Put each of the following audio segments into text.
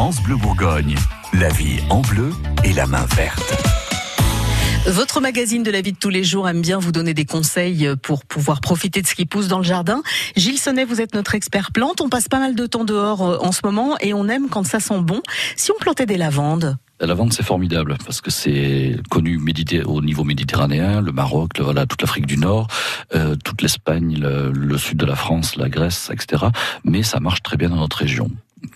France Bleu Bourgogne, la vie en bleu et la main verte. Votre magazine de la vie de tous les jours aime bien vous donner des conseils pour pouvoir profiter de ce qui pousse dans le jardin. Gilles Sonnet, vous êtes notre expert plante. On passe pas mal de temps dehors euh, en ce moment et on aime quand ça sent bon. Si on plantait des lavandes la lavande, c'est formidable parce que c'est connu au niveau méditerranéen, le Maroc, le, voilà, toute l'Afrique du Nord, euh, toute l'Espagne, le, le, sud de la France, la Grèce, etc. Mais ça marche très bien dans notre région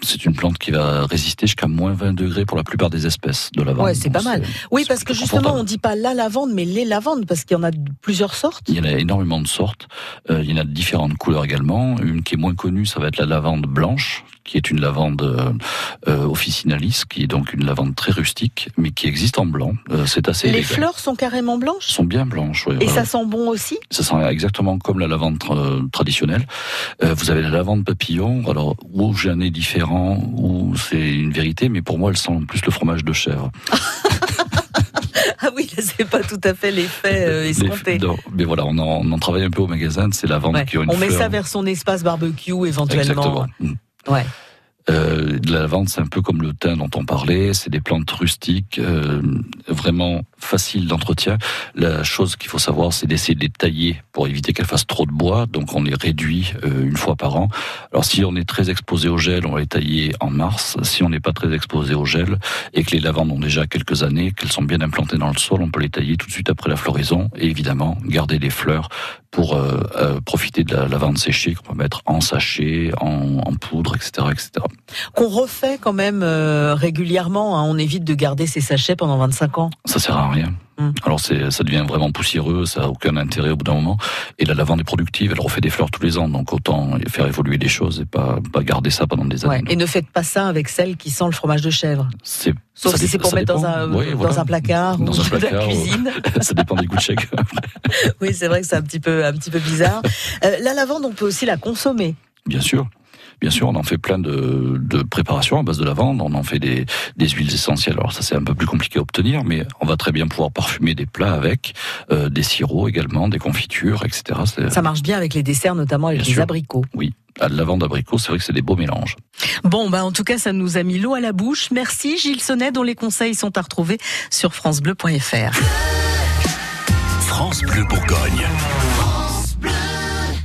c'est une plante qui va résister jusqu'à moins 20 degrés pour la plupart des espèces de lavande. Ouais, c'est pas mal. Oui, parce que justement, on dit pas la lavande, mais les lavandes, parce qu'il y en a plusieurs sortes. Il y en a énormément de sortes. Euh, il y en a de différentes couleurs également. Une qui est moins connue, ça va être la lavande blanche, qui est une lavande euh, euh, officinalis, qui est donc une lavande très rustique, mais qui existe en blanc. Euh, c'est assez. Les fleurs sont carrément blanches? Sont bien blanches. Oui, Et ça sent bon aussi? Ça sent exactement comme la lavande traditionnelle. vous avez la lavande papillon. Alors où j'ai un nez différent, où c'est une vérité, mais pour moi, elle sent plus le fromage de chèvre. Ah oui, c'est pas tout à fait l'effet euh, escompté. mais voilà, on en, on en, travaille un peu au magasin, c'est la vente qui a une On met ça vers son espace barbecue éventuellement. Exactement. Ouais. Euh, la lavande, c'est un peu comme le thym dont on parlait. C'est des plantes rustiques, euh, vraiment faciles d'entretien. La chose qu'il faut savoir, c'est d'essayer de les tailler pour éviter qu'elles fassent trop de bois. Donc, on les réduit euh, une fois par an. Alors, si on est très exposé au gel, on va les tailler en mars. Si on n'est pas très exposé au gel et que les lavandes ont déjà quelques années, qu'elles sont bien implantées dans le sol, on peut les tailler tout de suite après la floraison et évidemment garder les fleurs pour euh, euh, profiter de la lavande séchée qu'on peut mettre en sachet, en, en poudre, etc., etc. Qu'on refait quand même euh, régulièrement. Hein. On évite de garder ces sachets pendant 25 ans. Ça sert à rien. Hum. Alors c'est, ça devient vraiment poussiéreux, ça a aucun intérêt au bout d'un moment. Et la lavande est productive, elle refait des fleurs tous les ans, donc autant faire évoluer les choses et pas, pas garder ça pendant des années. Et ne faites pas ça avec celle qui sent le fromage de chèvre. C'est Sauf si c'est pour mettre dans un, dans un placard dans ou un placard, dans la cuisine. ça dépend du goût de chèque. oui, c'est vrai que c'est un petit peu, un petit peu bizarre. Euh, la lavande, on peut aussi la consommer. Bien sûr. Bien sûr, on en fait plein de, de préparations à base de lavande. On en fait des, des huiles essentielles. Alors ça, c'est un peu plus compliqué à obtenir, mais on va très bien pouvoir parfumer des plats avec, euh, des sirops également, des confitures, etc. Ça marche bien avec les desserts, notamment avec les abricots. Oui, à la lavande abricot, c'est vrai que c'est des beaux mélanges. Bon, bah en tout cas, ça nous a mis l'eau à la bouche. Merci Gilles Sonnet, dont les conseils sont à retrouver sur francebleu.fr. France Bleu Bourgogne.